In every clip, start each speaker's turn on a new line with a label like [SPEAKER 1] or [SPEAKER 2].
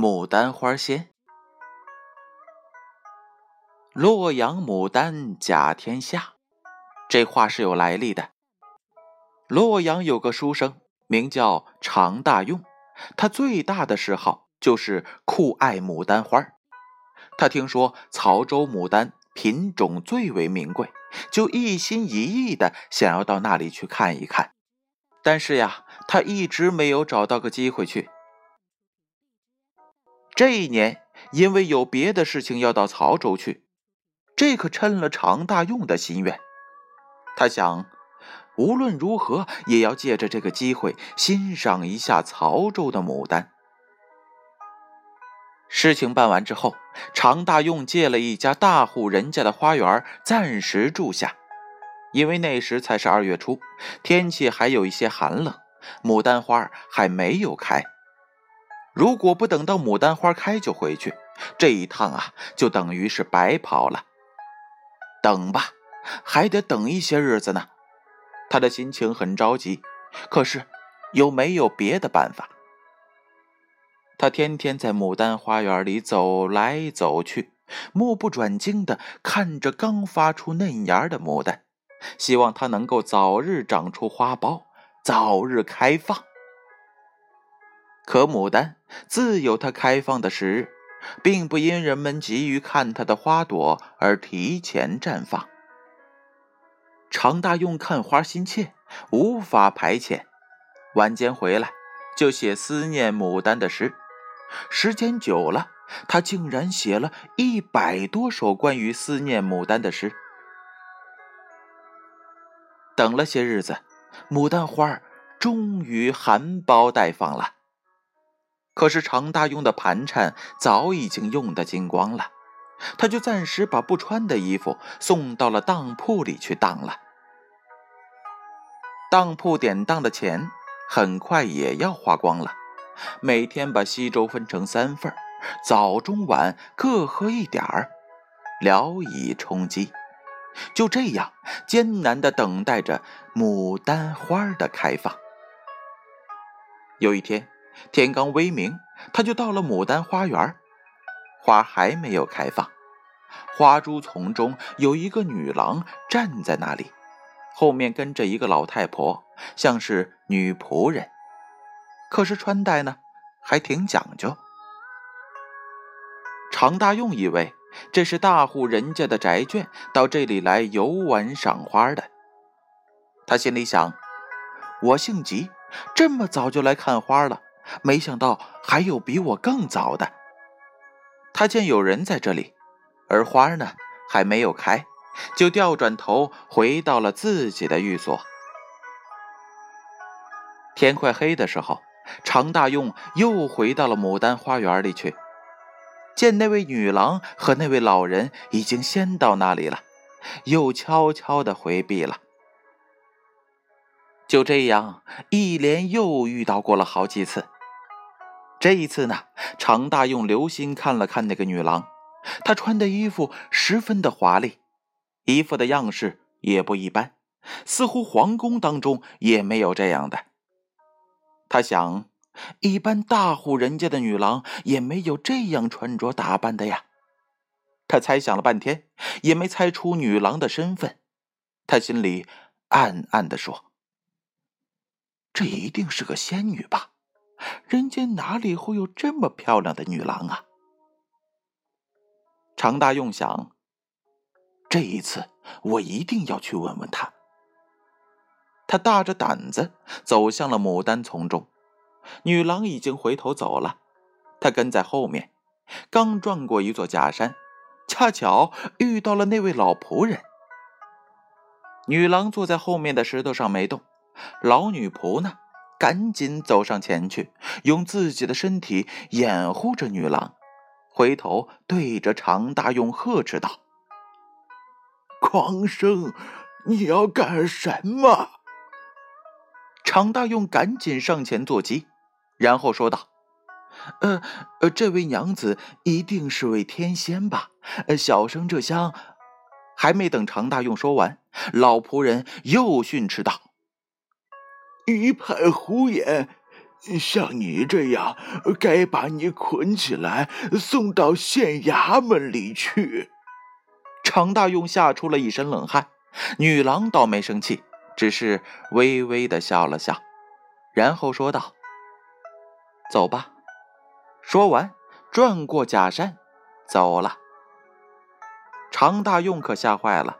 [SPEAKER 1] 牡丹花仙。洛阳牡丹甲天下，这话是有来历的。洛阳有个书生，名叫常大用，他最大的嗜好就是酷爱牡丹花。他听说曹州牡丹品种最为名贵，就一心一意的想要到那里去看一看。但是呀，他一直没有找到个机会去。这一年，因为有别的事情要到曹州去，这可趁了常大用的心愿。他想，无论如何也要借着这个机会欣赏一下曹州的牡丹。事情办完之后，常大用借了一家大户人家的花园暂时住下。因为那时才是二月初，天气还有一些寒冷，牡丹花还没有开。如果不等到牡丹花开就回去，这一趟啊就等于是白跑了。等吧，还得等一些日子呢。他的心情很着急，可是又没有别的办法。他天天在牡丹花园里走来走去，目不转睛地看着刚发出嫩芽的牡丹。希望它能够早日长出花苞，早日开放。可牡丹自有它开放的时日，并不因人们急于看它的花朵而提前绽放。常大用看花心切，无法排遣，晚间回来就写思念牡丹的诗。时间久了，他竟然写了一百多首关于思念牡丹的诗。等了些日子，牡丹花终于含苞待放了。可是常大用的盘缠早已经用得精光了，他就暂时把不穿的衣服送到了当铺里去当了。当铺典当的钱很快也要花光了，每天把稀粥分成三份早中晚各喝一点儿，聊以充饥。就这样艰难的等待着牡丹花的开放。有一天天刚微明，他就到了牡丹花园，花还没有开放。花株丛中有一个女郎站在那里，后面跟着一个老太婆，像是女仆人，可是穿戴呢还挺讲究。常大用以为。这是大户人家的宅眷到这里来游玩赏花的。他心里想：“我姓吉，这么早就来看花了，没想到还有比我更早的。”他见有人在这里，而花呢还没有开，就调转头回到了自己的寓所。天快黑的时候，常大用又回到了牡丹花园里去。见那位女郎和那位老人已经先到那里了，又悄悄的回避了。就这样，一连又遇到过了好几次。这一次呢，常大用留心看了看那个女郎，她穿的衣服十分的华丽，衣服的样式也不一般，似乎皇宫当中也没有这样的。他想。一般大户人家的女郎也没有这样穿着打扮的呀。他猜想了半天，也没猜出女郎的身份。他心里暗暗的说：“这一定是个仙女吧？人间哪里会有这么漂亮的女郎啊？”常大用想：“这一次我一定要去问问她。”他大着胆子走向了牡丹丛中。女郎已经回头走了，他跟在后面，刚转过一座假山，恰巧遇到了那位老仆人。女郎坐在后面的石头上没动，老女仆呢，赶紧走上前去，用自己的身体掩护着女郎，回头对着常大用呵斥道：“狂生，你要干什么？”常大用赶紧上前坐骑。然后说道：“呃呃，这位娘子一定是位天仙吧？小生这厢……”还没等常大用说完，老仆人又训斥道：“一派胡言！
[SPEAKER 2] 像你这样，该把你捆起来送到县衙门里去。
[SPEAKER 1] 常大用吓出了一身冷汗，女郎倒没生气，只是微微的笑了笑，然后说道：“走吧。”说完，转过假山，走了。常大用可吓坏了，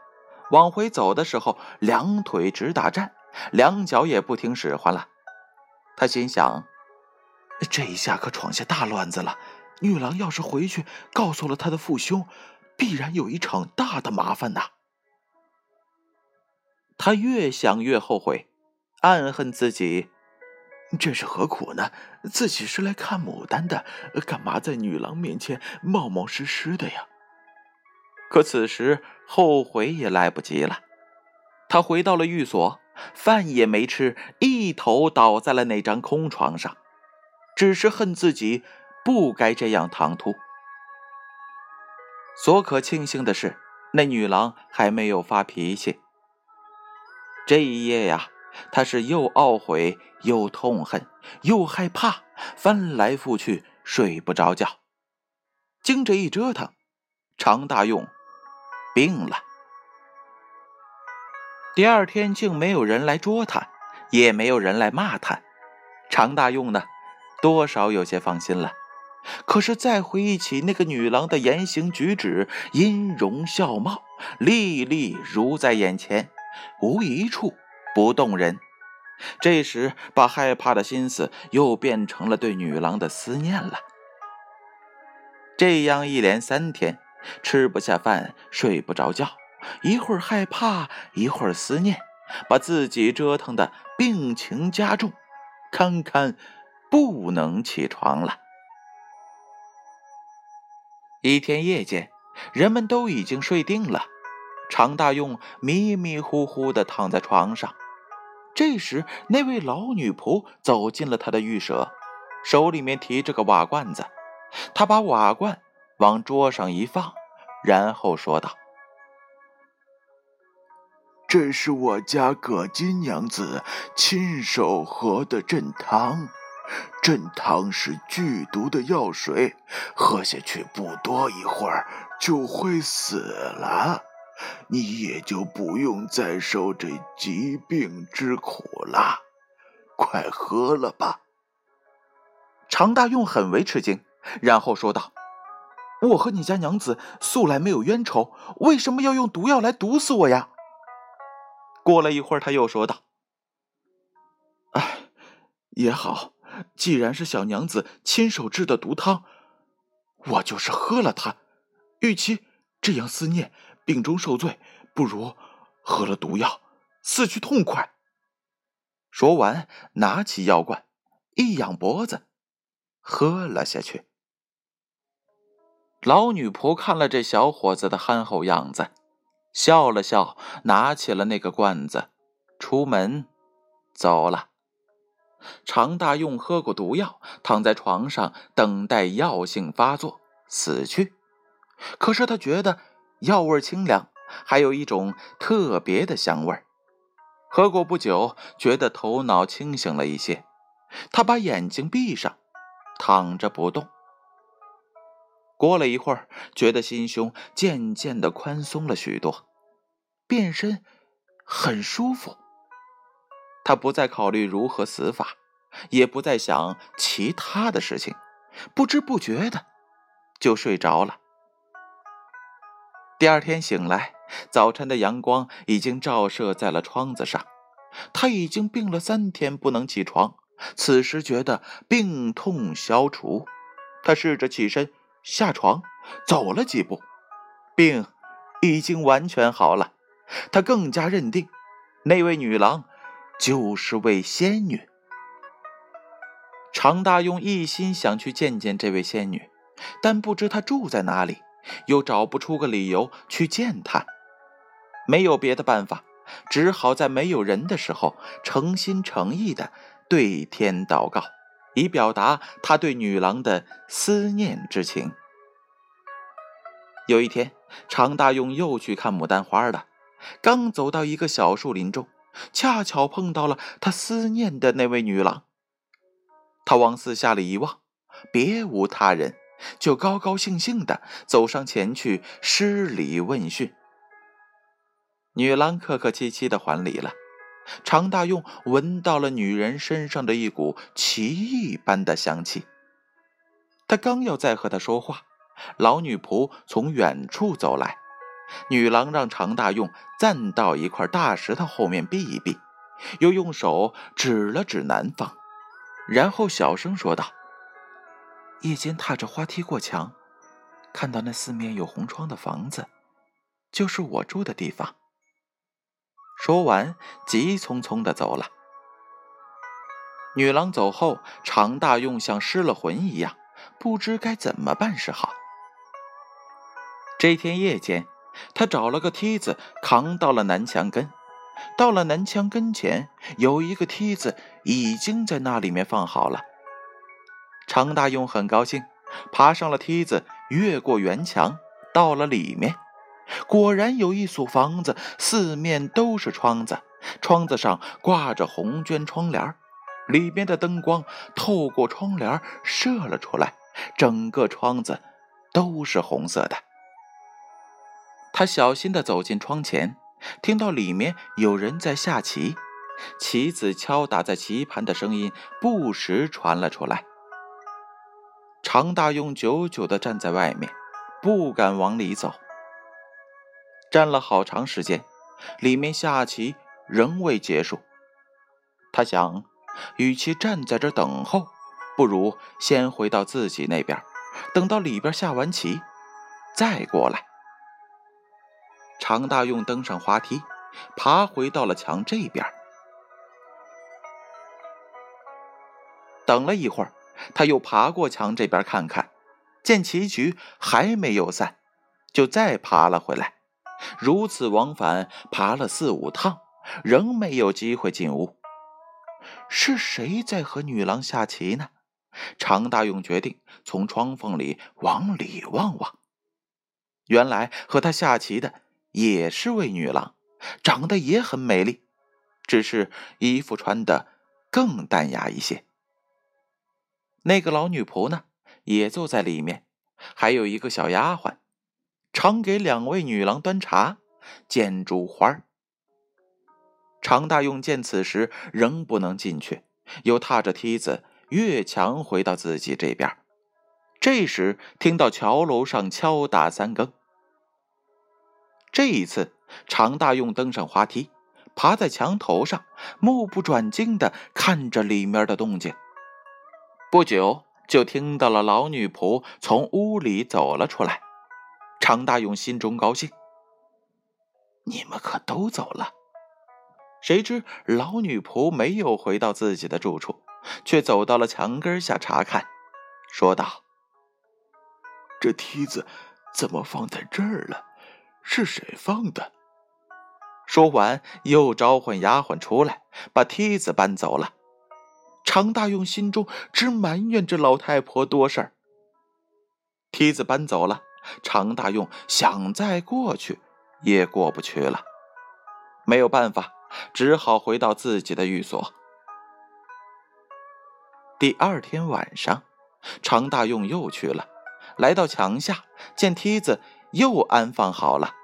[SPEAKER 1] 往回走的时候，两腿直打颤，两脚也不听使唤了。他心想：这一下可闯下大乱子了。女郎要是回去告诉了他的父兄，必然有一场大的麻烦呐。他越想越后悔，暗恨自己，这是何苦呢？自己是来看牡丹的，干嘛在女郎面前冒冒失失的呀？可此时后悔也来不及了。他回到了寓所，饭也没吃，一头倒在了那张空床上，只是恨自己不该这样唐突。所可庆幸的是，那女郎还没有发脾气。这一夜呀，他是又懊悔又痛恨又害怕，翻来覆去睡不着觉。经这一折腾，常大用。病了。第二天竟没有人来捉他，也没有人来骂他。常大用呢，多少有些放心了。可是再回忆起那个女郎的言行举止、音容笑貌，历历如在眼前，无一处不动人。这时，把害怕的心思又变成了对女郎的思念了。这样一连三天。吃不下饭，睡不着觉，一会儿害怕，一会儿思念，把自己折腾的病情加重，堪堪不能起床了。一天夜间，人们都已经睡定了，常大用迷迷糊糊的躺在床上。这时，那位老女仆走进了他的寓舍，手里面提着个瓦罐子，他把瓦罐。往桌上一放，然后说道：“
[SPEAKER 2] 这是我家葛金娘子亲手喝的镇汤，镇汤是剧毒的药水，喝下去不多一会儿就会死了，你也就不用再受这疾病之苦了。快喝了吧。”
[SPEAKER 1] 常大用很为吃惊，然后说道。我和你家娘子素来没有冤仇，为什么要用毒药来毒死我呀？过了一会儿，他又说道：“哎，也好，既然是小娘子亲手制的毒汤，我就是喝了它，与其这样思念，病中受罪，不如喝了毒药，死去痛快。”说完，拿起药罐，一仰脖子，喝了下去。老女仆看了这小伙子的憨厚样子，笑了笑，拿起了那个罐子，出门走了。常大用喝过毒药，躺在床上等待药性发作死去。可是他觉得药味清凉，还有一种特别的香味儿喝过不久，觉得头脑清醒了一些，他把眼睛闭上，躺着不动。过了一会儿，觉得心胸渐渐的宽松了许多，变身很舒服。他不再考虑如何死法，也不再想其他的事情，不知不觉的就睡着了。第二天醒来，早晨的阳光已经照射在了窗子上。他已经病了三天不能起床，此时觉得病痛消除，他试着起身。下床，走了几步，病已经完全好了。他更加认定，那位女郎就是位仙女。常大用一心想去见见这位仙女，但不知她住在哪里，又找不出个理由去见她。没有别的办法，只好在没有人的时候，诚心诚意的对天祷告。以表达他对女郎的思念之情。有一天，常大用又去看牡丹花了。刚走到一个小树林中，恰巧碰到了他思念的那位女郎。他往四下里一望，别无他人，就高高兴兴的走上前去施礼问讯。女郎客客气气的还礼了。常大用闻到了女人身上的一股奇异般的香气。他刚要再和她说话，老女仆从远处走来。女郎让常大用站到一块大石头后面避一避，又用手指了指南方，然后小声说道：“夜间踏着花梯过墙，看到那四面有红窗的房子，就是我住的地方。”说完，急匆匆的走了。女郎走后，常大用像失了魂一样，不知该怎么办是好。这天夜间，他找了个梯子，扛到了南墙根。到了南墙跟前，有一个梯子已经在那里面放好了。常大用很高兴，爬上了梯子，越过圆墙，到了里面。果然有一所房子，四面都是窗子，窗子上挂着红绢窗帘，里边的灯光透过窗帘射了出来，整个窗子都是红色的。他小心地走进窗前，听到里面有人在下棋，棋子敲打在棋盘的声音不时传了出来。常大用久久地站在外面，不敢往里走。站了好长时间，里面下棋仍未结束。他想，与其站在这等候，不如先回到自己那边，等到里边下完棋，再过来。常大用登上滑梯，爬回到了墙这边。等了一会儿，他又爬过墙这边看看，见棋局还没有散，就再爬了回来。如此往返，爬了四五趟，仍没有机会进屋。是谁在和女郎下棋呢？常大勇决定从窗缝里往里望望。原来和他下棋的也是位女郎，长得也很美丽，只是衣服穿的更淡雅一些。那个老女仆呢，也坐在里面，还有一个小丫鬟。常给两位女郎端茶、见烛花。常大用见此时仍不能进去，又踏着梯子越墙回到自己这边。这时听到桥楼上敲打三更。这一次，常大用登上滑梯，爬在墙头上，目不转睛地看着里面的动静。不久，就听到了老女仆从屋里走了出来。常大勇心中高兴，你们可都走了。谁知老女仆没有回到自己的住处，却走到了墙根下查看，说道：“
[SPEAKER 2] 这梯子怎么放在这儿了？是谁放的？”
[SPEAKER 1] 说完，又召唤丫鬟出来，把梯子搬走了。常大勇心中只埋怨这老太婆多事儿。梯子搬走了。常大用想再过去，也过不去了。没有办法，只好回到自己的寓所。第二天晚上，常大用又去了，来到墙下，见梯子又安放好了。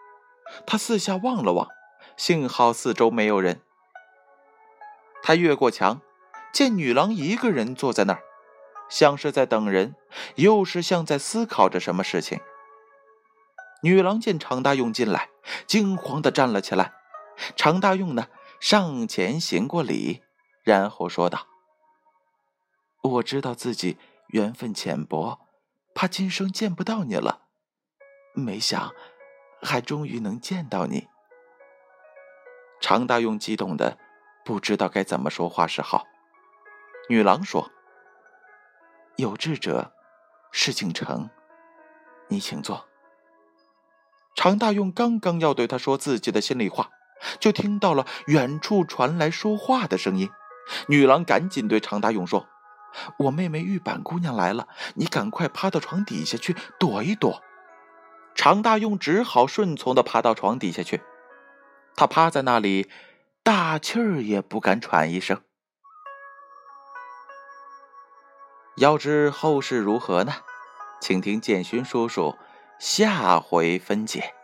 [SPEAKER 1] 他四下望了望，幸好四周没有人。他越过墙，见女郎一个人坐在那儿，像是在等人，又是像在思考着什么事情。女郎见常大用进来，惊慌的站了起来。常大用呢，上前行过礼，然后说道：“我知道自己缘分浅薄，怕今生见不到你了，没想还终于能见到你。”常大用激动的不知道该怎么说话是好。女郎说：“有志者事竟成，你请坐。”常大用刚刚要对他说自己的心里话，就听到了远处传来说话的声音。女郎赶紧对常大用说：“我妹妹玉板姑娘来了，你赶快趴到床底下去躲一躲。”常大用只好顺从的爬到床底下去。他趴在那里，大气儿也不敢喘一声。要知后事如何呢？请听建勋叔叔下回分解。